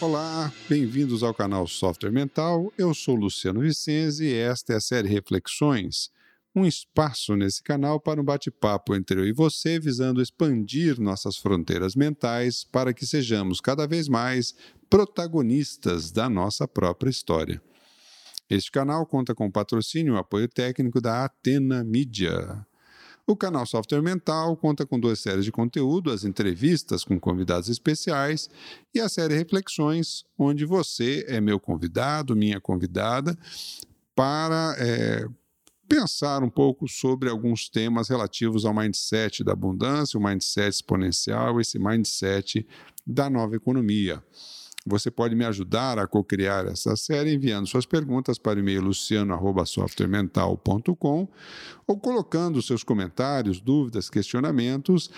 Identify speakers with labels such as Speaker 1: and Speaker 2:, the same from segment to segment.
Speaker 1: Olá, bem-vindos ao canal Software Mental. Eu sou Luciano Vicenzi e esta é a série Reflexões, um espaço nesse canal para um bate-papo entre eu e você, visando expandir nossas fronteiras mentais para que sejamos cada vez mais protagonistas da nossa própria história. Este canal conta com patrocínio e apoio técnico da Atena Mídia. O canal Software Mental conta com duas séries de conteúdo, as entrevistas com convidados especiais e a série Reflexões, onde você é meu convidado, minha convidada, para é, pensar um pouco sobre alguns temas relativos ao mindset da abundância, o mindset exponencial, esse mindset da nova economia. Você pode me ajudar a co-criar essa série enviando suas perguntas para o e-mail luciano.softwaremental.com ou colocando seus comentários, dúvidas, questionamentos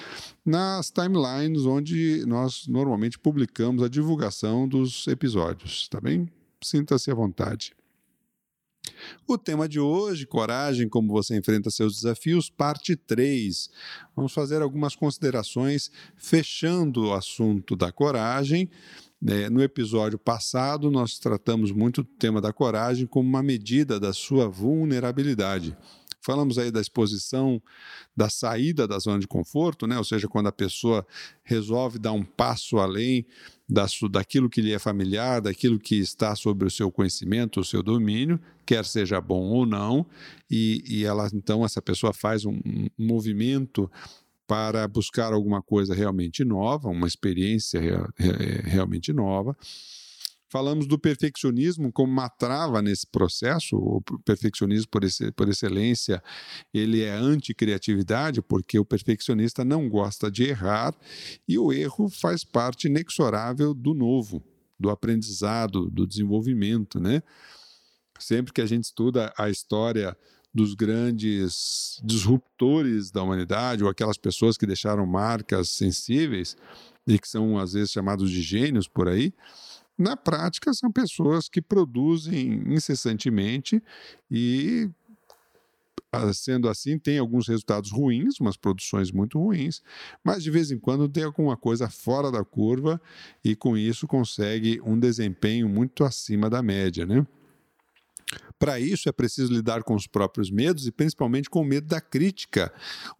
Speaker 1: nas timelines onde nós normalmente publicamos a divulgação dos episódios, tá bem? Sinta-se à vontade. O tema de hoje, coragem, como você enfrenta seus desafios, parte 3. Vamos fazer algumas considerações fechando o assunto da coragem no episódio passado, nós tratamos muito do tema da coragem como uma medida da sua vulnerabilidade. Falamos aí da exposição, da saída da zona de conforto, né? ou seja, quando a pessoa resolve dar um passo além da, daquilo que lhe é familiar, daquilo que está sobre o seu conhecimento, o seu domínio, quer seja bom ou não, e, e ela então essa pessoa faz um, um movimento para buscar alguma coisa realmente nova, uma experiência realmente nova. Falamos do perfeccionismo como uma trava nesse processo. O perfeccionismo, por, esse, por excelência, ele é anti-criatividade, porque o perfeccionista não gosta de errar e o erro faz parte inexorável do novo, do aprendizado, do desenvolvimento. Né? Sempre que a gente estuda a história dos grandes disruptores da humanidade, ou aquelas pessoas que deixaram marcas sensíveis e que são às vezes chamados de gênios por aí, na prática são pessoas que produzem incessantemente e ah, sendo assim, tem alguns resultados ruins, umas produções muito ruins, mas de vez em quando tem alguma coisa fora da curva e com isso consegue um desempenho muito acima da média, né? Para isso é preciso lidar com os próprios medos e principalmente com o medo da crítica.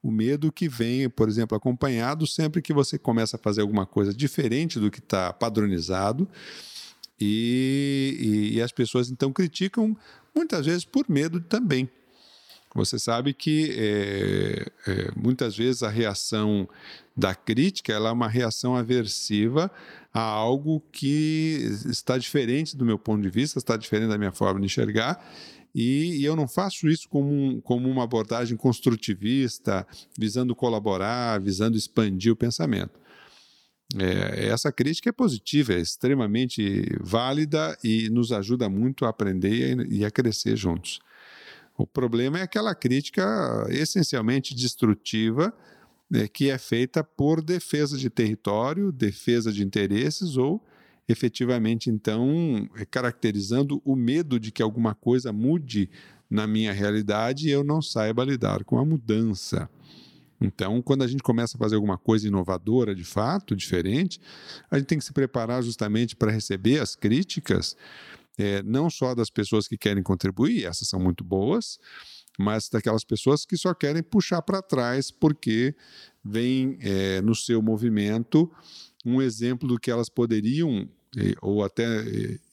Speaker 1: O medo que vem, por exemplo, acompanhado sempre que você começa a fazer alguma coisa diferente do que está padronizado. E, e, e, as pessoas então criticam muitas vezes por medo também. Você sabe que é, é, muitas vezes a reação da crítica ela é uma reação aversiva a algo que está diferente do meu ponto de vista, está diferente da minha forma de enxergar. E, e eu não faço isso como, como uma abordagem construtivista, visando colaborar, visando expandir o pensamento. É, essa crítica é positiva, é extremamente válida e nos ajuda muito a aprender e a crescer juntos. O problema é aquela crítica essencialmente destrutiva, né, que é feita por defesa de território, defesa de interesses ou efetivamente, então, caracterizando o medo de que alguma coisa mude na minha realidade e eu não saiba lidar com a mudança. Então, quando a gente começa a fazer alguma coisa inovadora, de fato, diferente, a gente tem que se preparar justamente para receber as críticas é, não só das pessoas que querem contribuir, essas são muito boas, mas daquelas pessoas que só querem puxar para trás porque vem é, no seu movimento um exemplo do que elas poderiam ou até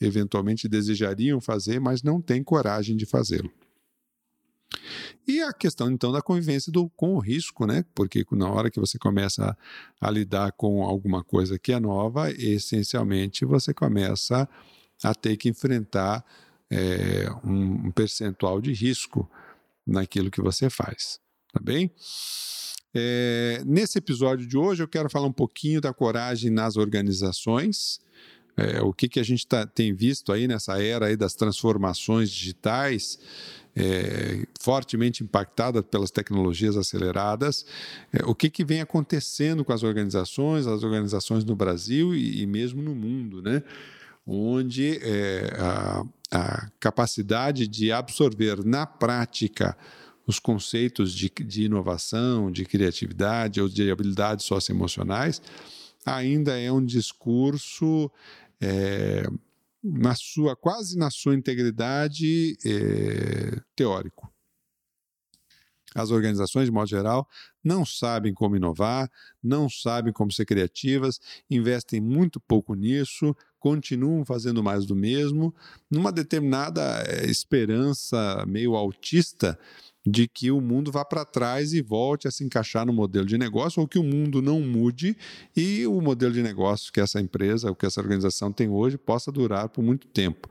Speaker 1: eventualmente desejariam fazer, mas não têm coragem de fazê-lo. E a questão então da convivência do, com o risco, né? Porque na hora que você começa a, a lidar com alguma coisa que é nova, essencialmente você começa a a ter que enfrentar é, um, percentual de risco naquilo que você faz. Tá bem? É, nesse episódio de hoje, eu quero falar um pouquinho da coragem nas organizações. É, o que, que a gente tá, tem visto aí nessa era aí das transformações digitais, é, fortemente impactada pelas tecnologias aceleradas, é, o que, que vem acontecendo com as organizações, as organizações no Brasil e, e mesmo no mundo, né? Onde é, a, a, capacidade de absorver na prática os conceitos de, de inovação, de criatividade ou de habilidades socioemocionais ainda é um discurso é, na sua quase na sua integridade é, teórico. As organizações, de modo geral, não sabem como inovar, não sabem como ser criativas, investem muito pouco nisso, continuam fazendo mais do mesmo, numa determinada eh, esperança meio autista de que o mundo vá para trás e volte a se encaixar no modelo de negócio, ou que o mundo não mude e o modelo de negócio que essa empresa, ou que essa organização tem hoje, possa durar por muito tempo.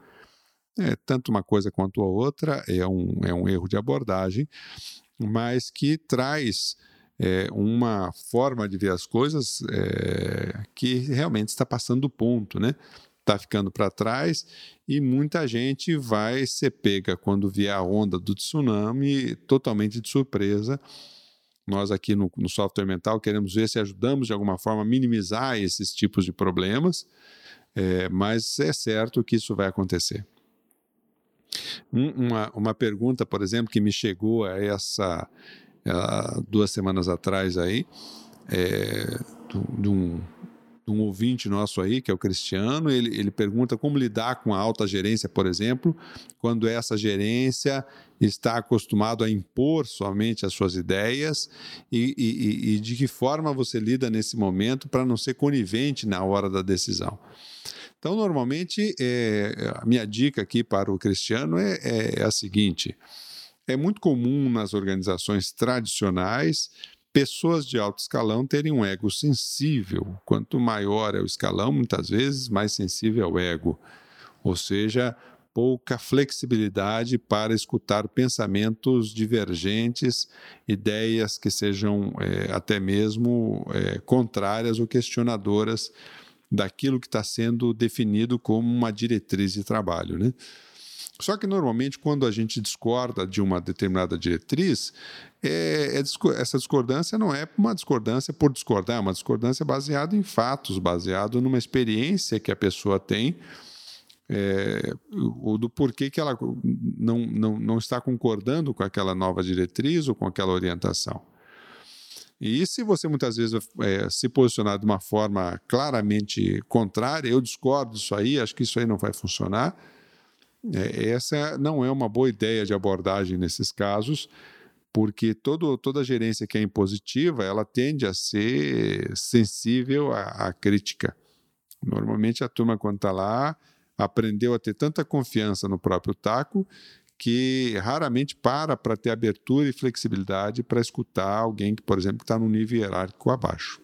Speaker 1: É, tanto uma coisa quanto a outra é um, é um erro de abordagem, mas que traz é, uma forma de ver as coisas é, que realmente está passando do ponto, né? Está ficando para trás e muita gente vai ser pega quando vier a onda do tsunami totalmente de surpresa. Nós aqui no, no software mental queremos ver se ajudamos de alguma forma a minimizar esses tipos de problemas, é, mas é certo que isso vai acontecer. Uma, uma pergunta, por exemplo, que me chegou a essa a, duas semanas atrás aí, é, de, um, de um ouvinte nosso aí, que é o Cristiano, ele, ele pergunta como lidar com a alta gerência, por exemplo, quando essa gerência está acostumado a impor somente as suas ideias e, e, e de que forma você lida nesse momento para não ser conivente na hora da decisão. Então, normalmente, é, a minha dica aqui para o Cristiano é, é, é a seguinte: é muito comum nas organizações tradicionais pessoas de alto escalão terem um ego sensível. Quanto maior é o escalão, muitas vezes mais sensível é o ego. Ou seja, pouca flexibilidade para escutar pensamentos divergentes, ideias que sejam é, até mesmo é, contrárias ou questionadoras daquilo que está sendo definido como uma diretriz de trabalho. Né? Só que normalmente, quando a gente discorda de uma determinada diretriz, é, é, essa discordância não é uma discordância por discordar, é uma discordância baseada em fatos, baseado numa experiência que a pessoa tem, é, o do porquê que ela não, não, não está concordando com aquela nova diretriz ou com aquela orientação. E se você muitas vezes é, se posicionar de uma forma claramente contrária, eu discordo disso aí, acho que isso aí não vai funcionar. É, essa não é uma boa ideia de abordagem nesses casos, porque todo, toda gerência que é impositiva, ela tende a ser sensível à, à crítica. Normalmente a turma, quando está lá, aprendeu a ter tanta confiança no próprio taco que raramente para para ter abertura e flexibilidade para escutar alguém que, por exemplo, está num nível hierárquico abaixo.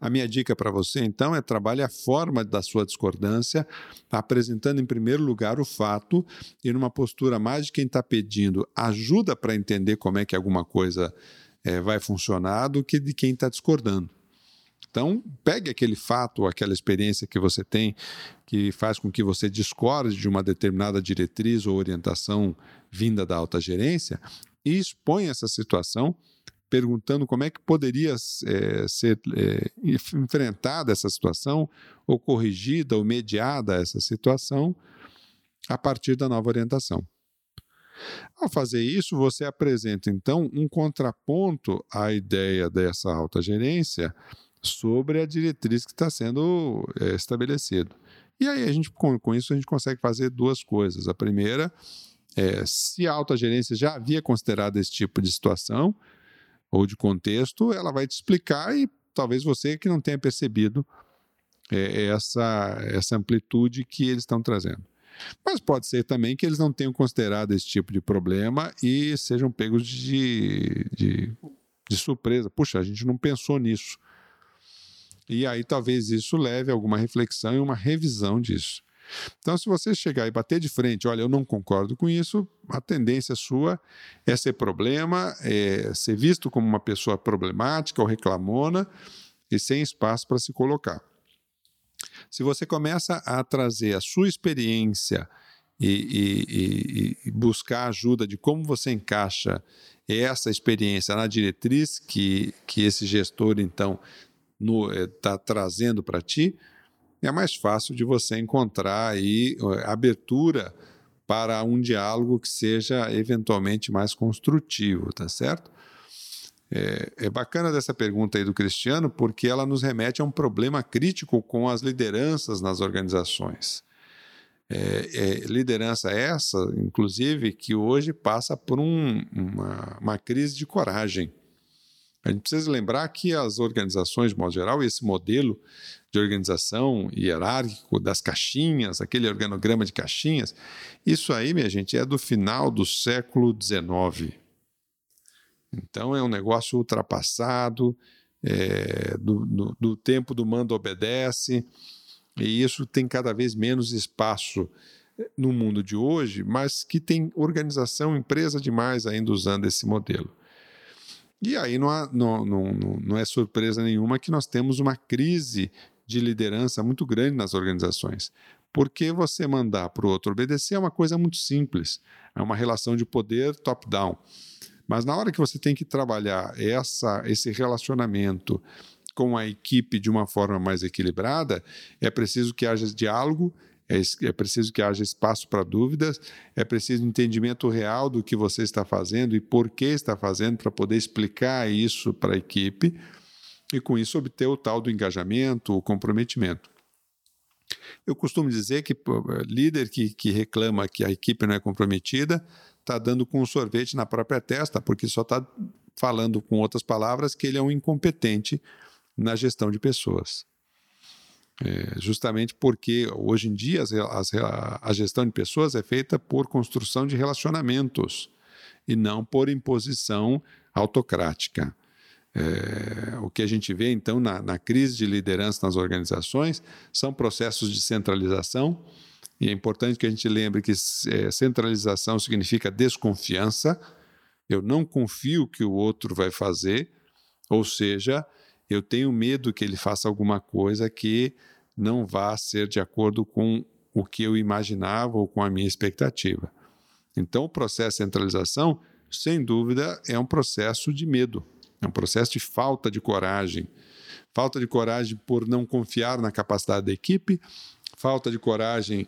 Speaker 1: A minha dica para você, então, é trabalhe a forma da sua discordância, apresentando em primeiro lugar o fato e numa postura mais de quem está pedindo ajuda para entender como é que alguma coisa é, vai funcionar do que de quem está discordando. Então, pegue aquele fato aquela experiência que você tem que faz com que você discorde de uma determinada diretriz ou orientação vinda da alta gerência e expõe essa situação perguntando como é que poderia é, ser é, enfrentada essa situação, ou corrigida, ou mediada essa situação, a partir da nova orientação. Ao fazer isso, você apresenta então um contraponto à ideia dessa alta gerência sobre a diretriz que está sendo é, estabelecido. E aí a gente com, com, isso a gente consegue fazer duas coisas. A primeira é se a alta gerência já havia considerado esse tipo de situação ou de contexto, ela vai te explicar e talvez você que não tenha percebido é, essa essa amplitude que eles estão trazendo. Mas pode ser também que eles não tenham considerado esse tipo de problema e sejam pegos de, de, de surpresa. Puxa, a gente não pensou nisso. E aí talvez isso leve a alguma reflexão e uma revisão disso. Então, se você chegar e bater de frente, olha, eu não concordo com isso, a tendência sua é ser problema, é ser visto como uma pessoa problemática ou reclamona e sem espaço para se colocar. Se você começa a trazer a sua experiência e, e, e, buscar ajuda de como você encaixa essa experiência na diretriz que, que esse gestor, então, está eh, trazendo para ti, é mais fácil de você encontrar aí eh, abertura para um diálogo que seja eventualmente mais construtivo, tá certo? É, é, bacana dessa pergunta aí do Cristiano, porque ela nos remete a um problema crítico com as lideranças nas organizações. É, é, liderança essa, inclusive, que hoje passa por um, uma, uma, crise de coragem. A gente precisa lembrar que as organizações, de modo geral, esse modelo de organização hierárquico das caixinhas, aquele organograma de caixinhas, isso aí, minha gente, é do final do século XIX. Então é um negócio ultrapassado, é, do, do, do tempo do mando obedece, e isso tem cada vez menos espaço eh, no mundo de hoje, mas que tem organização, empresa demais ainda usando esse modelo. E aí não, há, não, não, não é surpresa nenhuma que nós temos uma crise de liderança muito grande nas organizações. Porque você mandar para o outro obedecer é uma coisa muito simples, é uma relação de poder top-down. Mas na hora que você tem que trabalhar essa, esse relacionamento com a equipe de uma forma mais equilibrada, é preciso que haja diálogo, é, é preciso que haja espaço para dúvidas, é preciso entendimento real do que você está fazendo e por que está fazendo para poder explicar isso para a equipe e com isso obter o tal do engajamento, o comprometimento. Eu costumo dizer que líder que, que reclama que a equipe não é comprometida está dando com um sorvete na própria testa, porque só está falando com outras palavras que ele é um incompetente na gestão de pessoas. É, justamente porque hoje em dia as, as, a gestão de pessoas é feita por construção de relacionamentos e não por imposição autocrática. É, o que a gente vê então na, na, crise de liderança nas organizações são processos de centralização, e é importante que a gente lembre que é, centralização significa desconfiança. Eu não confio que o outro vai fazer, ou seja, eu tenho medo que ele faça alguma coisa que não vá ser de acordo com o que eu imaginava ou com a minha expectativa. Então, o processo de centralização, sem dúvida, é um processo de medo, é um processo de falta de coragem. Falta de coragem por não confiar na capacidade da equipe, falta de coragem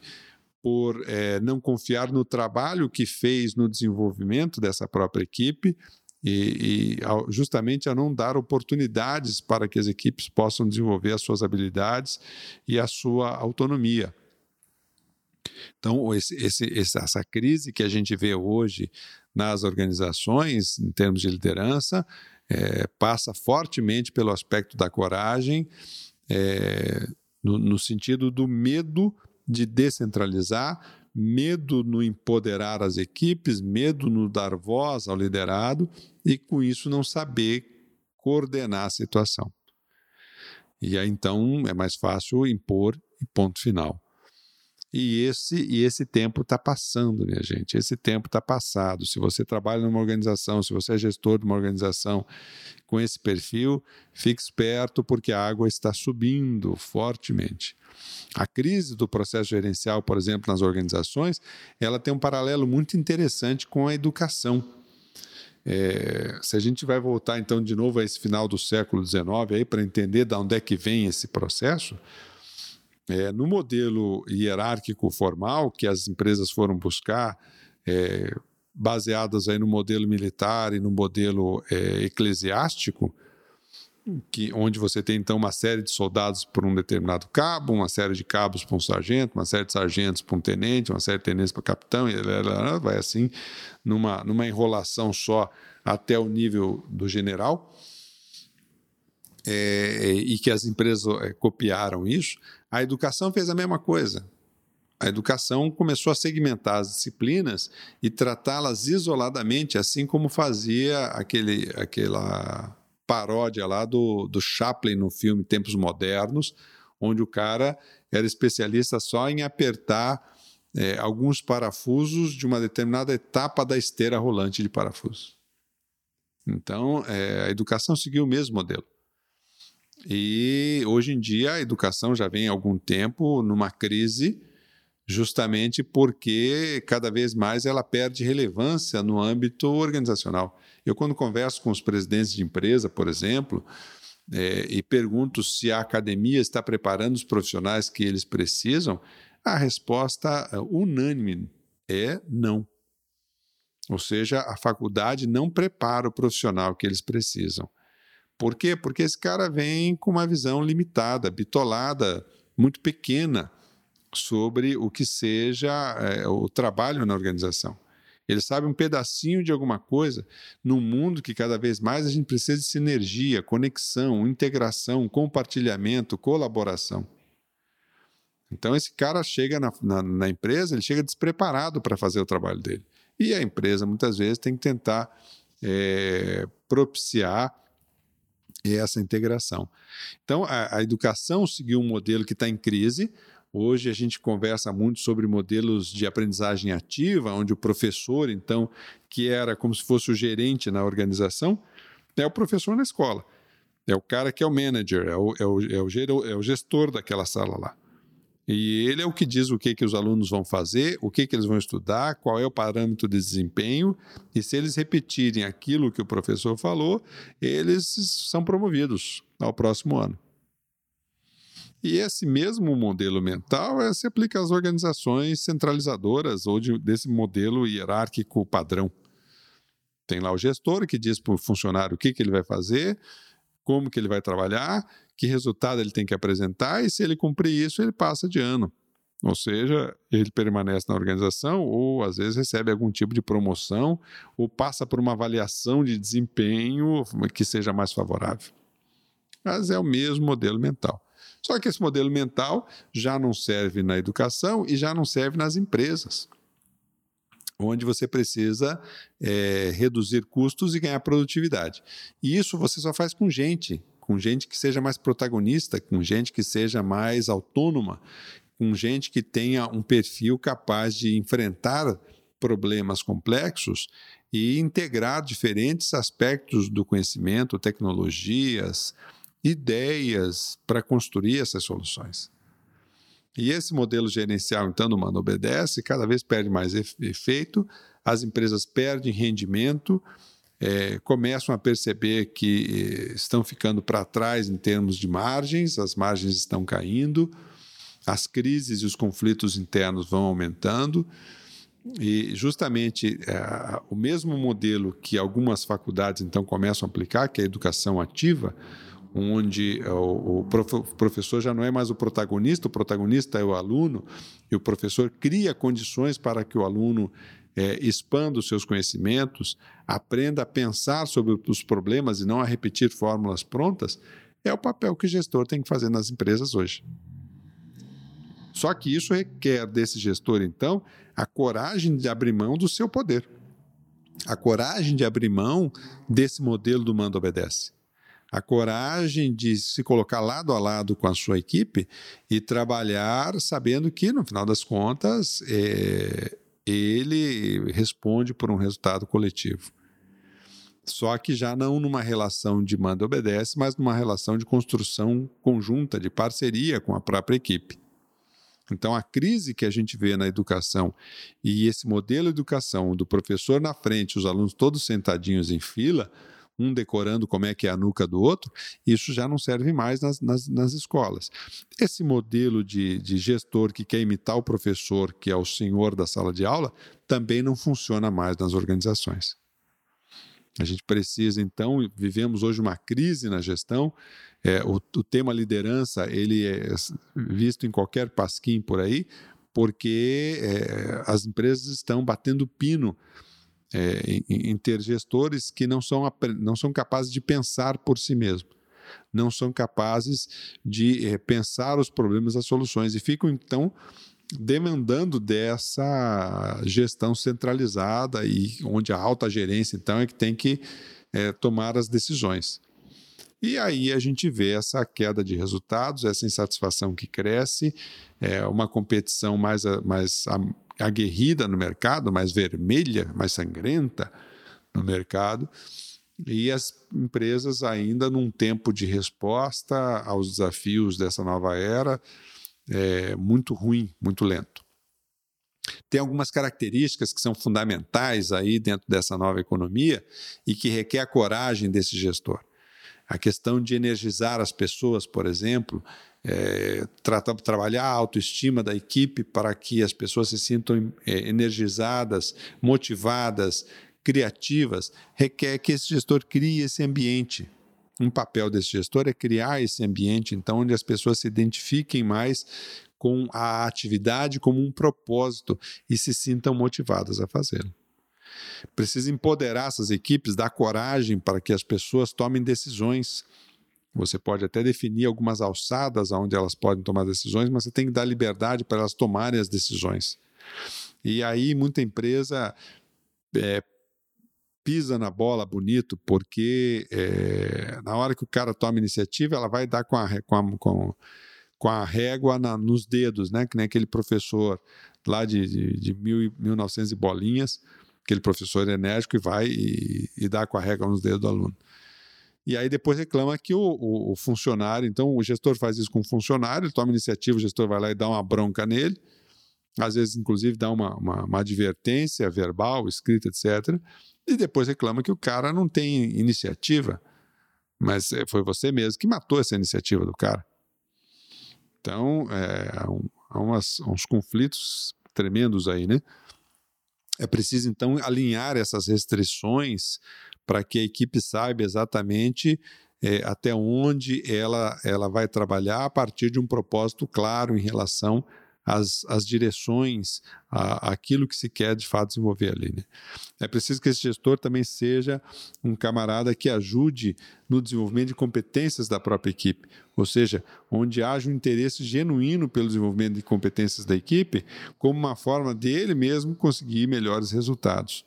Speaker 1: por é, não confiar no trabalho que fez no desenvolvimento dessa própria equipe, e, e justamente a não dar oportunidades para que as equipes possam desenvolver as suas habilidades e a sua autonomia. Então, esse, esse, essa crise que a gente vê hoje nas organizações, em termos de liderança, é, passa fortemente pelo aspecto da coragem, é, no, no sentido do medo de descentralizar, medo no empoderar as equipes, medo no dar voz ao liderado e, com isso, não saber coordenar a situação. E aí, então, é mais fácil impor e ponto final. E esse, e esse tempo está passando, minha gente. Esse tempo está passado. Se você trabalha numa organização, se você é gestor de uma organização com esse perfil, fique esperto porque a água está subindo fortemente. A crise do processo gerencial, por exemplo, nas organizações, ela tem um paralelo muito interessante com a educação. É, se a gente vai voltar então de novo a esse final do século XIX aí para entender de onde é que vem esse processo, é, no modelo hierárquico formal que as empresas foram buscar, é, baseadas aí no modelo militar e no modelo é, eclesiástico, que, onde você tem então uma série de soldados por um determinado cabo, uma série de cabos para um sargento, uma série de sargentos para um tenente, uma série de tenentes para capitão, e vai assim, numa, numa enrolação só até o nível do general é, e que as empresas é, copiaram isso, a educação fez a mesma coisa. A educação começou a segmentar as disciplinas e tratá-las isoladamente, assim como fazia aquele, aquela paródia lá do, do Chaplin no filme Tempos Modernos, onde o cara era especialista só em apertar é, alguns parafusos de uma determinada etapa da esteira rolante de parafusos. Então, é, a educação seguiu o mesmo modelo. E hoje em dia a educação já vem há algum tempo numa crise, justamente porque cada vez mais ela perde relevância no âmbito organizacional. Eu, quando converso com os presidentes de empresa, por exemplo, é, e pergunto se a academia está preparando os profissionais que eles precisam, a resposta unânime é não. Ou seja, a faculdade não prepara o profissional que eles precisam. Por quê? Porque esse cara vem com uma visão limitada, bitolada, muito pequena sobre o que seja é, o trabalho na organização. Ele sabe um pedacinho de alguma coisa num mundo que cada vez mais a gente precisa de sinergia, conexão, integração, compartilhamento, colaboração. Então esse cara chega na, na, na empresa, ele chega despreparado para fazer o trabalho dele. E a empresa muitas vezes tem que tentar é, propiciar essa integração. Então a, a educação seguiu um modelo que está em crise, Hoje a gente conversa muito sobre modelos de aprendizagem ativa, onde o professor, então, que era como se fosse o gerente na organização, é o professor na escola. É o cara que é o manager, é o, é o, é o, é o gestor daquela sala lá. E ele é o que diz o que, que os alunos vão fazer, o que, que eles vão estudar, qual é o parâmetro de desempenho, e se eles repetirem aquilo que o professor falou, eles são promovidos ao próximo ano. E esse mesmo modelo mental é, se aplica às organizações centralizadoras ou de, desse modelo hierárquico padrão. Tem lá o gestor que diz para o funcionário o que, que ele vai fazer, como que ele vai trabalhar, que resultado ele tem que apresentar e se ele cumprir isso, ele passa de ano. Ou seja, ele permanece na organização ou às vezes recebe algum tipo de promoção ou passa por uma avaliação de desempenho que seja mais favorável. Mas é o mesmo modelo mental. Só que esse modelo mental já não serve na educação e já não serve nas empresas, onde você precisa é, reduzir custos e ganhar produtividade. E isso você só faz com gente, com gente que seja mais protagonista, com gente que seja mais autônoma, com gente que tenha um perfil capaz de enfrentar problemas complexos e integrar diferentes aspectos do conhecimento, tecnologias, ideias para construir essas soluções. E esse modelo gerencial, então, do Mano Obedece, cada vez perde mais efeito, as empresas perdem rendimento, é, começam a perceber que estão ficando para trás em termos de margens, as margens estão caindo, as crises e os conflitos internos vão aumentando, e justamente é, o mesmo modelo que algumas faculdades então começam a aplicar, que é a educação ativa, onde o, o professor já não é mais o protagonista, o protagonista é o aluno, e o professor cria condições para que o aluno é, expanda os seus conhecimentos, aprenda a pensar sobre os problemas e não a repetir fórmulas prontas, é o papel que o gestor tem que fazer nas empresas hoje. Só que isso requer desse gestor, então, a coragem de abrir mão do seu poder. A coragem de abrir mão desse modelo do mando obedece a coragem de se colocar lado a lado com a sua equipe e trabalhar sabendo que, no final das contas, é, ele responde por um resultado coletivo. Só que já não numa relação de manda obedece, mas numa relação de construção conjunta, de parceria com a própria equipe. Então, a crise que a gente vê na educação e esse modelo de educação do professor na frente, os alunos todos sentadinhos em fila, um decorando como é que é a nuca do outro, isso já não serve mais nas, nas, nas escolas. Esse modelo de, de gestor que quer imitar o professor, que é o senhor da sala de aula, também não funciona mais nas organizações. A gente precisa, então, vivemos hoje uma crise na gestão. É, o, o, tema liderança ele é visto em qualquer pasquim por aí, porque é, as empresas estão batendo pino é, em, em, ter gestores que não são, não são capazes de pensar por si mesmos, não são capazes de é, pensar os problemas, as soluções, e ficam então demandando dessa gestão centralizada e onde a alta gerência então é que tem que é, tomar as decisões. E aí a gente vê essa queda de resultados, essa insatisfação que cresce, é uma competição mais, mais aguerrida no mercado, mais vermelha, mais sangrenta no mercado, e as empresas ainda num tempo de resposta aos desafios dessa nova era é, muito ruim, muito lento. Tem algumas características que são fundamentais aí dentro dessa nova economia e que requer a coragem desse gestor. A questão de energizar as pessoas, por exemplo, é, tratar, trabalhar a autoestima da equipe para que as pessoas se sintam é, energizadas, motivadas, criativas, requer que esse gestor crie esse ambiente. Um papel desse gestor é criar esse ambiente, então, onde as pessoas se identifiquem mais com a atividade como um propósito e se sintam motivadas a fazê-lo. Precisa empoderar essas equipes, dar coragem para que as pessoas tomem decisões. Você pode até definir algumas alçadas onde elas podem tomar decisões, mas você tem que dar liberdade para elas tomarem as decisões. E aí, muita empresa é, pisa na bola bonito, porque é, na hora que o cara toma iniciativa, ela vai dar com a, com a, com, com a régua na, nos dedos, né? Que nem aquele professor lá de, de, de mil, 1900 e bolinhas, aquele professor enérgico e vai e, e dá com a régua nos dedos do aluno. E aí depois reclama que o, o, o, funcionário, então o gestor faz isso com o funcionário, ele toma iniciativa, o gestor vai lá e dá uma bronca nele, às vezes inclusive dá uma, uma, uma advertência verbal, escrita, etc. E depois reclama que o cara não tem iniciativa, mas eh, foi você mesmo que matou essa iniciativa do cara. Então, é, há, um, há uns conflitos tremendos aí, né? É preciso, então, alinhar essas restrições para que a equipe saiba exatamente é, até onde ela, ela vai trabalhar a partir de um propósito claro em relação às, às direções, a, aquilo que se quer de fato desenvolver ali. Né? É preciso que esse gestor também seja um camarada que ajude no desenvolvimento de competências da própria equipe, ou seja, onde haja um interesse genuíno pelo desenvolvimento de competências da equipe, como uma forma dele mesmo conseguir melhores resultados.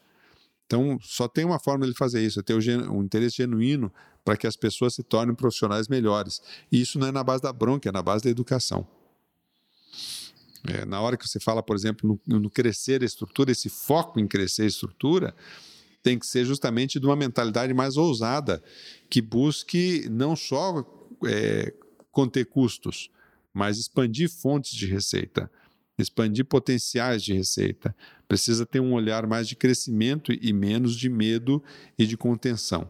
Speaker 1: Então, só tem uma forma de fazer isso, é ter um interesse genuíno para que as pessoas se tornem profissionais melhores. E isso não é na base da bronca, é na base da educação. É, na hora que você fala, por exemplo, no, no, crescer a estrutura, esse foco em crescer a estrutura tem que ser justamente de uma mentalidade mais ousada, que busque não só é, conter custos, mas expandir fontes de receita, expandir potenciais de receita, precisa ter um olhar mais de crescimento e menos de medo e de contenção.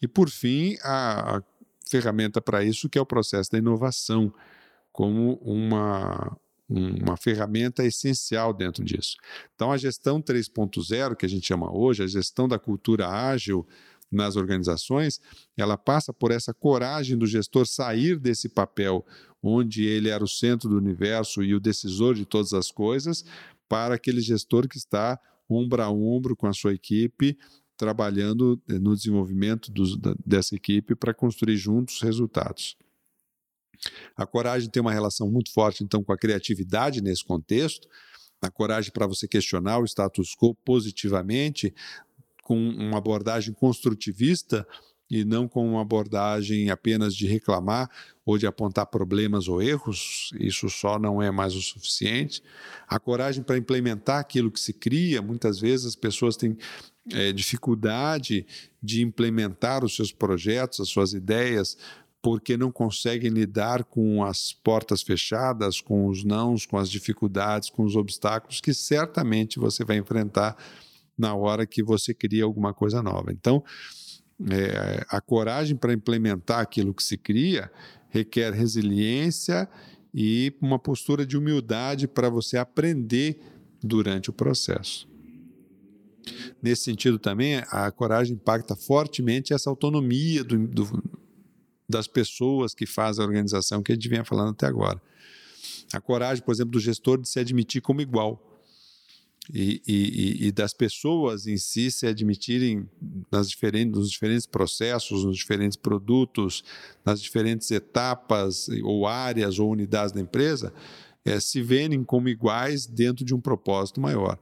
Speaker 1: E, por fim, a, ferramenta para isso que é o processo da inovação, como uma, uma ferramenta essencial dentro disso. Então, a gestão 3.0, que a gente chama hoje, a gestão da cultura ágil nas organizações, ela passa por essa coragem do gestor sair desse papel onde ele era o centro do universo e o decisor de todas as coisas, para aquele gestor que está ombro a ombro com a sua equipe, trabalhando eh, no desenvolvimento dos, dessa equipe para construir juntos resultados. A coragem tem uma relação muito forte, então, com a criatividade nesse contexto, a coragem para você questionar o status quo positivamente, com uma abordagem construtivista e não com uma abordagem apenas de reclamar ou de apontar problemas ou erros, isso só não é mais o suficiente. A coragem para implementar aquilo que se cria, muitas vezes as pessoas têm é, dificuldade de implementar os seus projetos, as suas ideias, porque não conseguem lidar com as portas fechadas, com os nãos, com as dificuldades, com os obstáculos que certamente você vai enfrentar na hora que você cria alguma coisa nova. Então, é, a coragem para implementar aquilo que se cria requer resiliência e uma postura de humildade para você aprender durante o processo. Nesse sentido também, a coragem impacta fortemente essa autonomia do, do, das pessoas que fazem a organização que a gente vinha falando até agora. A coragem, por exemplo, do gestor de se admitir como igual e, e, e, das pessoas em si se admitirem nas diferentes, nos diferentes processos, nos diferentes produtos, nas diferentes etapas ou áreas ou unidades da empresa, é, se verem como iguais dentro de um propósito maior.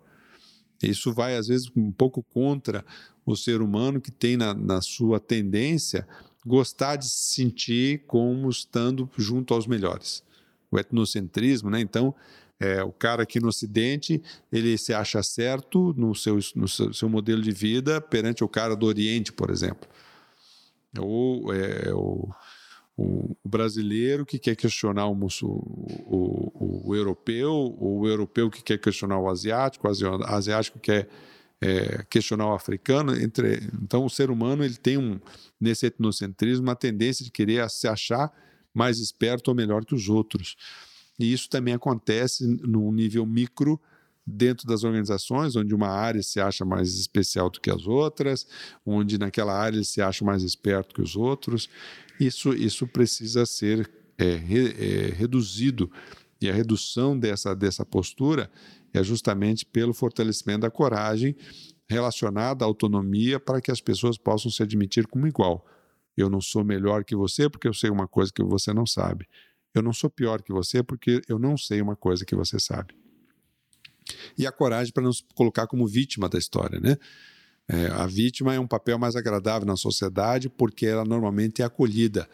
Speaker 1: Isso vai, às vezes, um pouco contra o ser humano que tem na, na sua tendência gostar de se sentir como estando junto aos melhores. O etnocentrismo, né? Então, é, o cara aqui no Ocidente, ele se acha certo no seu, no seu, seu modelo de vida perante o cara do Oriente, por exemplo. Ou é, o, o, brasileiro que quer questionar o, o, o, europeu, ou o europeu que quer questionar o asiático, o asiático que quer é, questionar o africano. Entre, então, o ser humano ele tem um, nesse etnocentrismo uma tendência de querer se achar mais esperto ou melhor que os outros. E isso também acontece num nível micro dentro das organizações, onde uma área se acha mais especial do que as outras, onde naquela área se acha mais esperto que os outros. Isso, isso precisa ser é, re, é, reduzido. E a redução dessa, dessa postura é justamente pelo fortalecimento da coragem relacionada à autonomia para que as pessoas possam se admitir como igual. Eu não sou melhor que você porque eu sei uma coisa que você não sabe. Eu não sou pior que você porque eu não sei uma coisa que você sabe e a coragem para não se colocar como vítima da história, né? É, a vítima é um papel mais agradável na sociedade porque ela normalmente é acolhida.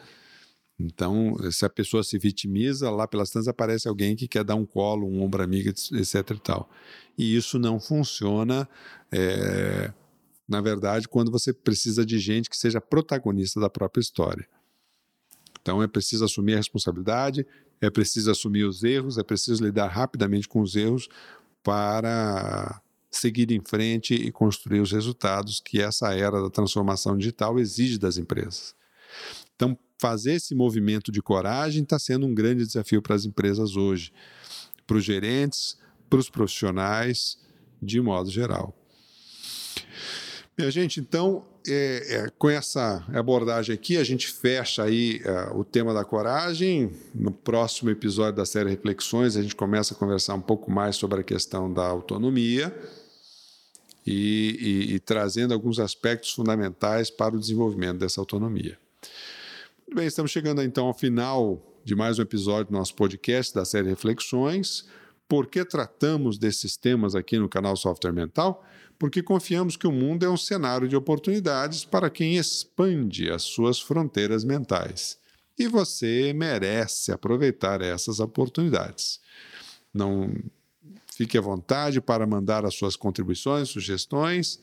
Speaker 1: Então, se a pessoa se vitimiza, lá pelas tantas aparece alguém que quer dar um colo, um ombro amigo, etc. E, tal. e isso não funciona, é, na verdade, quando você precisa de gente que seja protagonista da própria história. Então, é preciso assumir a responsabilidade, é preciso assumir os erros, é preciso lidar rapidamente com os erros, para seguir em frente e construir os resultados que essa era da transformação digital exige das empresas. Então, fazer esse movimento de coragem está sendo um grande desafio para as empresas hoje, para os gerentes, para os profissionais, de modo geral. Minha gente, então, é, é, com essa abordagem aqui, a gente fecha aí é, o tema da coragem. No próximo episódio da série Reflexões, a gente começa a conversar um pouco mais sobre a questão da autonomia e, e, e trazendo alguns aspectos fundamentais para o desenvolvimento dessa autonomia. Muito bem, estamos chegando então ao final de mais um episódio do nosso podcast da série Reflexões. Por que tratamos desses temas aqui no canal Software Mental? Porque confiamos que o mundo é um cenário de oportunidades para quem expande as suas fronteiras mentais. E você merece aproveitar essas oportunidades. Não fique à vontade para mandar as suas contribuições, sugestões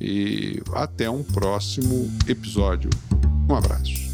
Speaker 1: e até um próximo episódio. Um abraço.